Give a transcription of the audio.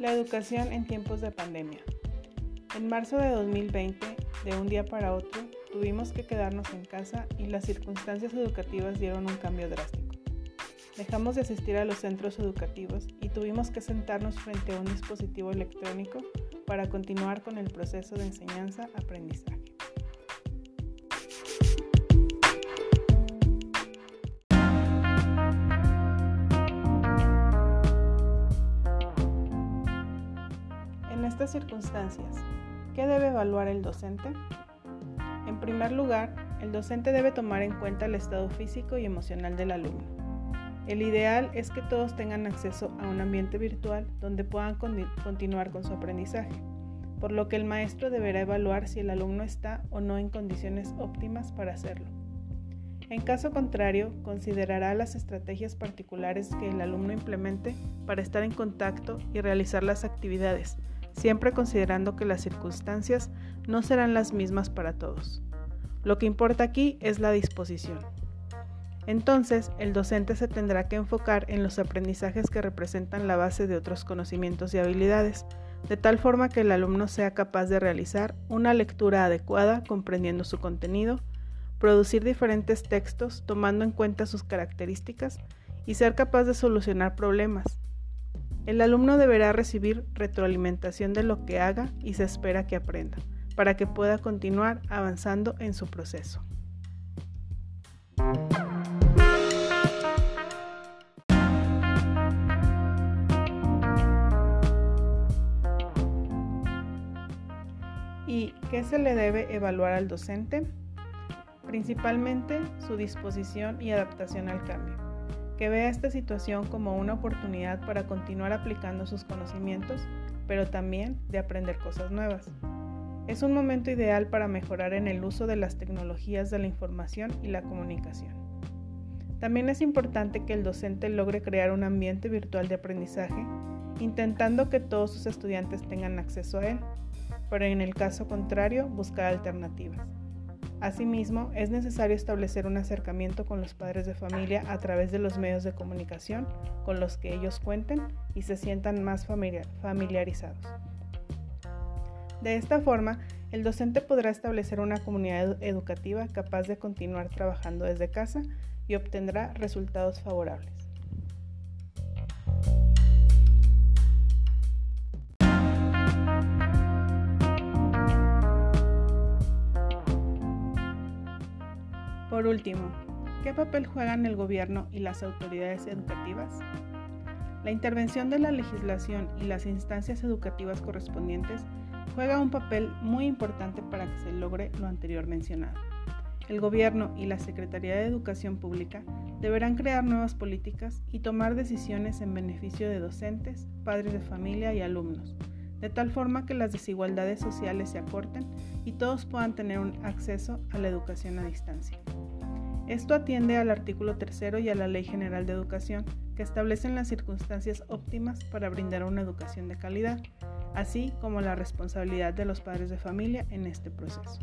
La educación en tiempos de pandemia. En marzo de 2020, de un día para otro, tuvimos que quedarnos en casa y las circunstancias educativas dieron un cambio drástico. Dejamos de asistir a los centros educativos y tuvimos que sentarnos frente a un dispositivo electrónico para continuar con el proceso de enseñanza-aprendizaje. Estas circunstancias, ¿qué debe evaluar el docente? En primer lugar, el docente debe tomar en cuenta el estado físico y emocional del alumno. El ideal es que todos tengan acceso a un ambiente virtual donde puedan continuar con su aprendizaje, por lo que el maestro deberá evaluar si el alumno está o no en condiciones óptimas para hacerlo. En caso contrario, considerará las estrategias particulares que el alumno implemente para estar en contacto y realizar las actividades, siempre considerando que las circunstancias no serán las mismas para todos. Lo que importa aquí es la disposición. Entonces, el docente se tendrá que enfocar en los aprendizajes que representan la base de otros conocimientos y habilidades, de tal forma que el alumno sea capaz de realizar una lectura adecuada comprendiendo su contenido, producir diferentes textos tomando en cuenta sus características y ser capaz de solucionar problemas, el alumno deberá recibir retroalimentación de lo que haga y se espera que aprenda, para que pueda continuar avanzando en su proceso. ¿Y qué se le debe evaluar al docente? Principalmente su disposición y adaptación al cambio que vea esta situación como una oportunidad para continuar aplicando sus conocimientos, pero también de aprender cosas nuevas. Es un momento ideal para mejorar en el uso de las tecnologías de la información y la comunicación. También es importante que el docente logre crear un ambiente virtual de aprendizaje, intentando que todos sus estudiantes tengan acceso a él, pero en el caso contrario buscar alternativas. Asimismo, es necesario establecer un acercamiento con los padres de familia a través de los medios de comunicación con los que ellos cuenten y se sientan más familiarizados. De esta forma, el docente podrá establecer una comunidad educativa capaz de continuar trabajando desde casa y obtendrá resultados favorables. Por último, ¿qué papel juegan el gobierno y las autoridades educativas? La intervención de la legislación y las instancias educativas correspondientes juega un papel muy importante para que se logre lo anterior mencionado. El gobierno y la Secretaría de Educación Pública deberán crear nuevas políticas y tomar decisiones en beneficio de docentes, padres de familia y alumnos, de tal forma que las desigualdades sociales se acorten y todos puedan tener un acceso a la educación a distancia. Esto atiende al artículo tercero y a la Ley General de Educación, que establecen las circunstancias óptimas para brindar una educación de calidad, así como la responsabilidad de los padres de familia en este proceso.